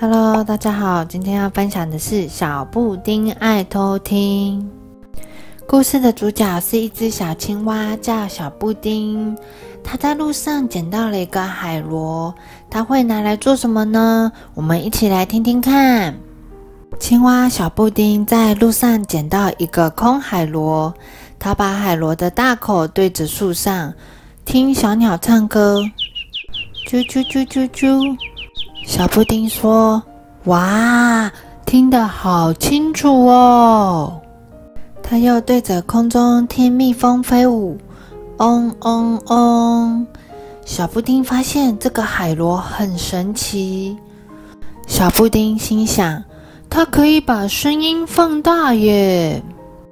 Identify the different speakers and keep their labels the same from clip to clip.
Speaker 1: Hello，大家好，今天要分享的是小布丁爱偷听。故事的主角是一只小青蛙，叫小布丁。它在路上捡到了一个海螺，它会拿来做什么呢？我们一起来听听看。青蛙小布丁在路上捡到一个空海螺，它把海螺的大口对着树上，听小鸟唱歌，啾啾啾啾啾。小布丁说：“哇，听得好清楚哦！”他又对着空中听蜜蜂飞舞，嗡嗡嗡。小布丁发现这个海螺很神奇。小布丁心想：“它可以把声音放大耶！”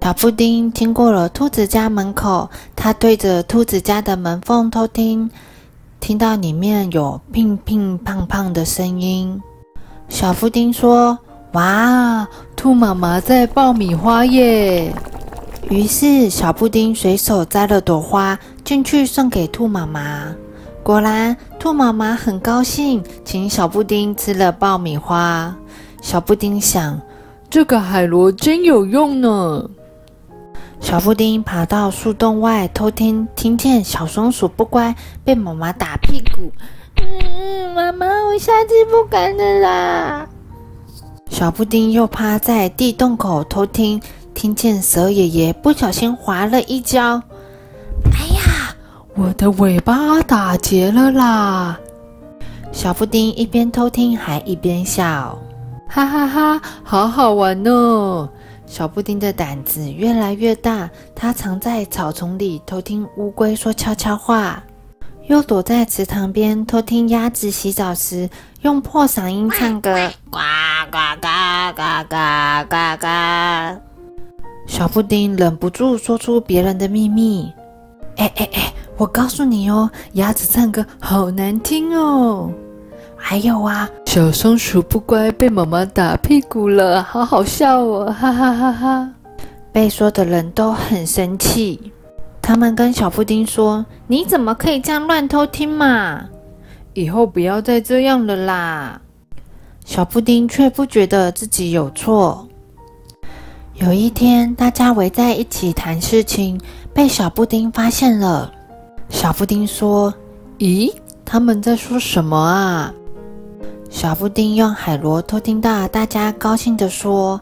Speaker 1: 小布丁经过了兔子家门口，他对着兔子家的门缝偷听。听到里面有乒乒乓乓的声音，小布丁说：“哇，兔妈妈在爆米花耶！”于是小布丁随手摘了朵花进去送给兔妈妈。果然，兔妈妈很高兴，请小布丁吃了爆米花。小布丁想：“这个海螺真有用呢。”小布丁爬到树洞外偷听，听见小松鼠不乖，被妈妈打屁股。嗯，妈妈，我下次不敢了啦。小布丁又趴在地洞口偷听，听见蛇爷爷不小心滑了一跤。哎呀，我的尾巴打结了啦！小布丁一边偷听还一边笑，哈哈哈，好好玩哦！小布丁的胆子越来越大，它藏在草丛里偷听乌龟说悄悄话，又躲在池塘边偷听鸭子洗澡时用破嗓音唱歌，呱呱呱呱呱呱呱。小布丁忍不住说出别人的秘密：“哎哎哎，我告诉你哦，鸭子唱歌好难听哦。”还有啊，小松鼠不乖，被妈妈打屁股了，好好笑哦，哈哈哈哈！被说的人都很生气，他们跟小布丁说：“你怎么可以这样乱偷听嘛？以后不要再这样了啦！”小布丁却不觉得自己有错。有一天，大家围在一起谈事情，被小布丁发现了。小布丁说：“咦，他们在说什么啊？”小布丁用海螺偷听到大家高兴地说：“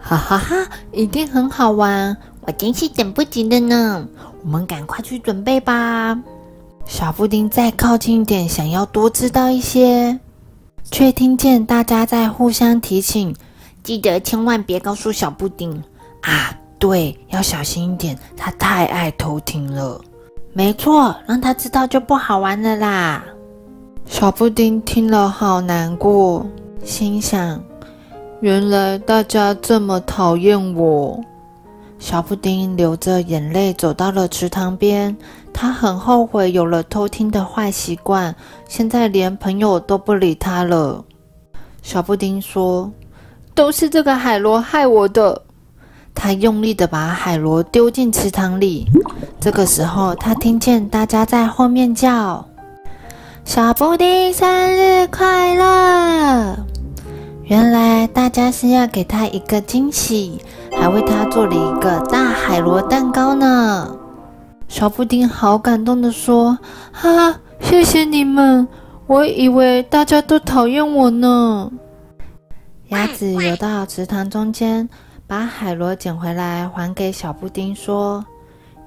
Speaker 1: 哈哈哈，一定很好玩！我真是等不及了呢！我们赶快去准备吧。”小布丁再靠近一点，想要多知道一些，却听见大家在互相提醒：“记得千万别告诉小布丁啊！对，要小心一点，他太爱偷听了。没错，让他知道就不好玩了啦。”小布丁听了好难过，心想：原来大家这么讨厌我。小布丁流着眼泪走到了池塘边，他很后悔有了偷听的坏习惯，现在连朋友都不理他了。小布丁说：“都是这个海螺害我的。”他用力的把海螺丢进池塘里。这个时候，他听见大家在后面叫。小布丁生日快乐！原来大家是要给他一个惊喜，还为他做了一个大海螺蛋糕呢。小布丁好感动的说：“哈，谢谢你们！我以为大家都讨厌我呢。”鸭子游到池塘中间，把海螺捡回来，还给小布丁说。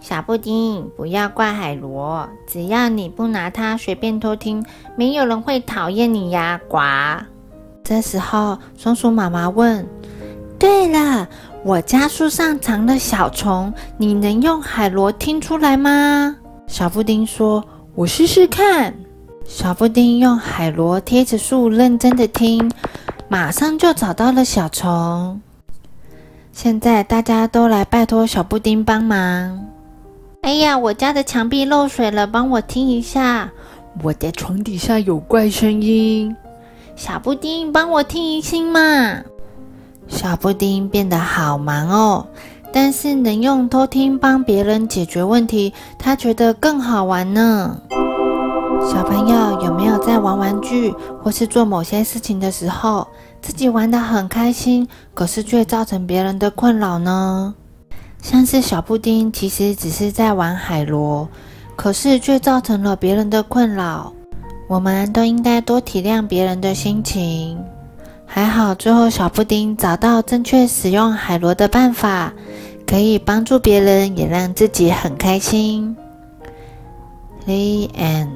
Speaker 1: 小布丁，不要怪海螺，只要你不拿它随便偷听，没有人会讨厌你呀！呱。这时候，松鼠妈妈问：“对了，我家树上藏了小虫，你能用海螺听出来吗？”小布丁说：“我试试看。”小布丁用海螺贴着树，认真的听，马上就找到了小虫。现在大家都来拜托小布丁帮忙。哎呀，我家的墙壁漏水了，帮我听一下。我的床底下有怪声音，小布丁帮我听一听嘛。小布丁变得好忙哦，但是能用偷听帮别人解决问题，他觉得更好玩呢。小朋友有没有在玩玩具或是做某些事情的时候，自己玩得很开心，可是却造成别人的困扰呢？像是小布丁其实只是在玩海螺，可是却造成了别人的困扰。我们都应该多体谅别人的心情。还好，最后小布丁找到正确使用海螺的办法，可以帮助别人，也让自己很开心。The end.